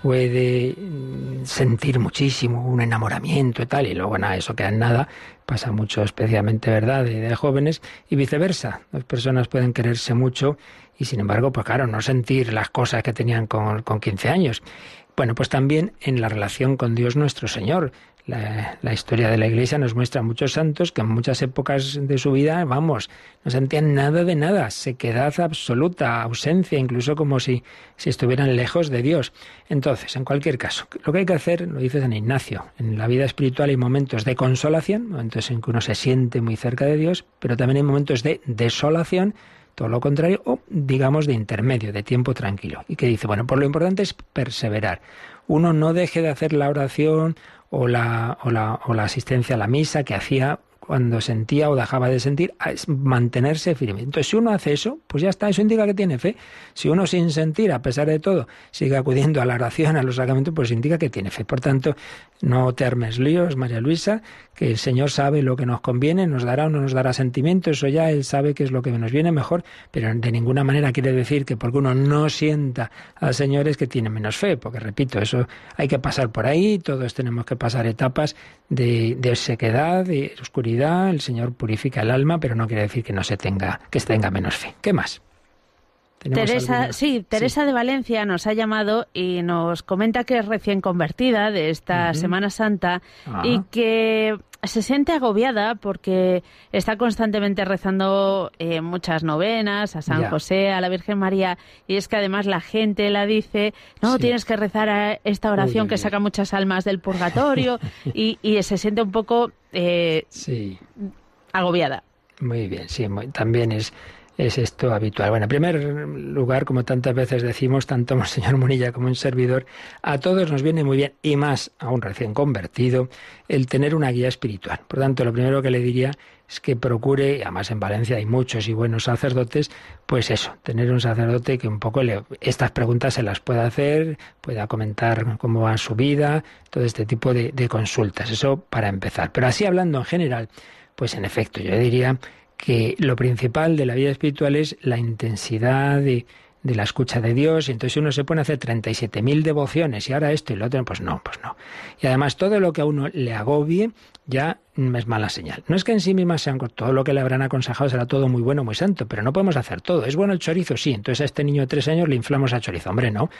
puede mm, sentir muchísimo, un enamoramiento y tal, y luego nada, eso queda en nada, pasa mucho especialmente, ¿verdad?, de, jóvenes, y viceversa. Las personas pueden quererse mucho y sin embargo, pues claro, no sentir las cosas que tenían con, con 15 años. Bueno, pues también en la relación con Dios nuestro Señor. La, historia de la Iglesia nos muestra muchos santos que en muchas épocas de su vida, vamos, no sentían nada de nada, sequedad absoluta, ausencia, incluso como si, si estuvieran lejos de Dios. Entonces, en cualquier caso, lo que hay que hacer, lo dice San Ignacio, en la vida espiritual hay momentos de consolación, momentos en que uno se siente muy cerca de Dios, pero también hay momentos de desolación, todo lo contrario, o digamos de intermedio, de tiempo tranquilo. Y que dice, bueno, pues lo importante es perseverar. Uno no deje de hacer la oración o la, o la, o la asistencia a la misa que hacía cuando sentía o dejaba de sentir, es mantenerse firme. Entonces, si uno hace eso, pues ya está, eso indica que tiene fe. Si uno sin sentir, a pesar de todo, sigue acudiendo a la oración, a los sacramentos, pues indica que tiene fe. Por tanto, No te armes líos, María Luisa, que el Señor sabe lo que nos conviene, nos dará o no nos dará sentimiento, eso ya Él sabe que es lo que nos viene mejor, pero de ninguna manera quiere decir que porque uno no sienta al Señor es que tiene menos fe, porque repito, eso hay que pasar por ahí, todos tenemos que pasar etapas de, de sequedad, de oscuridad, el Señor purifica el alma, pero no quiere decir que no se tenga, que se tenga menos fe. ¿Qué más? Teresa, sí, Teresa de Valencia nos ha llamado y nos comenta que es recién convertida de esta Semana Santa y que se siente agobiada porque está constantemente rezando eh, muchas novenas a San José, a la Virgen María, y es que además la gente la dice, no, tienes que rezar a esta oración que saca muchas almas del purgatorio, y, se siente un poco eh, agobiada. Muy bien, sí, también es es esto habitual. Bueno, en primer lugar, como tantas veces decimos, tanto el señor Munilla como un servidor, a todos nos viene muy bien, y más a un recién convertido, el tener una guía espiritual. Por tanto, lo primero que le diría es que procure, además en Valencia hay muchos y buenos sacerdotes, pues eso, tener un sacerdote que un poco le, estas preguntas se las pueda hacer, pueda comentar cómo va su vida, todo este tipo de, consultas. Eso para empezar. Pero así hablando en general, pues en efecto, yo diría que lo principal de la vida espiritual es la intensidad de, de la escucha de Dios, y entonces uno se pone a hacer 37.000 devociones y ahora esto y lo otro, pues no, pues no. Y además todo lo que a uno le agobie ya es mala señal. No es que en sí mismas sean todo lo que le habrán aconsejado será todo muy bueno, muy santo, pero no podemos hacer todo. ¿Es bueno el chorizo? Sí. Entonces a este niño de tres años le inflamos a chorizo. Hombre, no.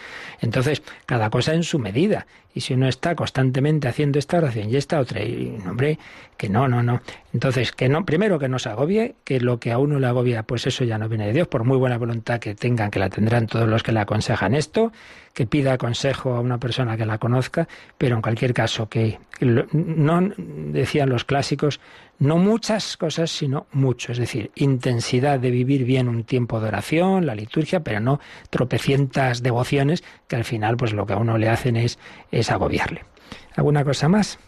Entonces, cada cosa en su medida. Y si uno está constantemente haciendo esta oración y esta otra, y, hombre, que no, no, no. Entonces, que no, primero que no se agobie, que lo que a uno le agobia, pues eso ya no viene de Dios, por muy buena voluntad que tengan, que la tendrán todos los que le aconsejan esto, que pida consejo a una persona que la conozca, pero en cualquier caso, que no decían los clásicos, no muchas cosas, sino mucho, es decir, intensidad de vivir bien un tiempo de oración, la liturgia, pero no tropecientas devociones que al final pues lo que a uno le hacen es, es agobiarle. ¿Alguna cosa más?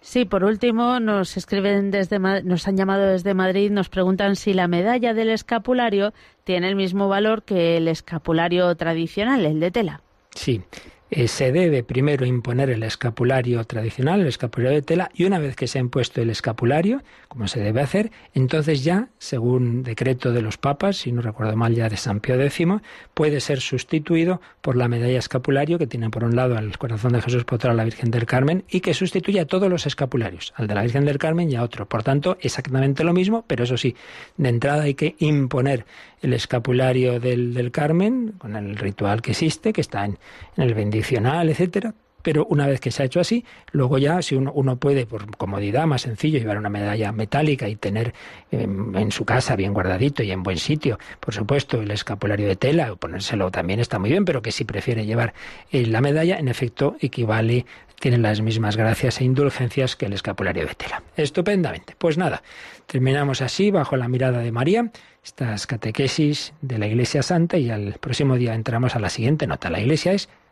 Sí, por último nos escriben desde nos han llamado desde Madrid, nos preguntan si la medalla del escapulario tiene el mismo valor que el escapulario tradicional, el de tela. Sí, eh, se debe primero imponer el escapulario tradicional, el escapulario de tela, y una vez que se ha impuesto el escapulario, como se debe hacer, entonces ya, según decreto de los papas, si no recuerdo mal ya de San Pío X, puede ser sustituido por la medalla escapulario que tiene por un lado al corazón de Jesús por a la Virgen del Carmen y que sustituye a todos los escapularios, al de la Virgen del Carmen y a otro. Por tanto, exactamente lo mismo, pero eso sí, de entrada hay que imponer el escapulario del, del Carmen, con el ritual que existe, que está en, en el bendicional, etcétera, pero una vez que se ha hecho así, luego ya si uno, uno puede, por comodidad, más sencillo, llevar una medalla metálica y tener en, su casa bien guardadito y en buen sitio, por supuesto, el escapulario de tela, ponérselo también está muy bien, pero que si prefiere llevar eh, la medalla, en efecto, equivale, tiene las mismas gracias e indulgencias que el escapulario de tela. Estupendamente. Pues nada, terminamos así, bajo la mirada de María, estas catequesis de la Iglesia Santa y al próximo día entramos a la siguiente nota. La Iglesia es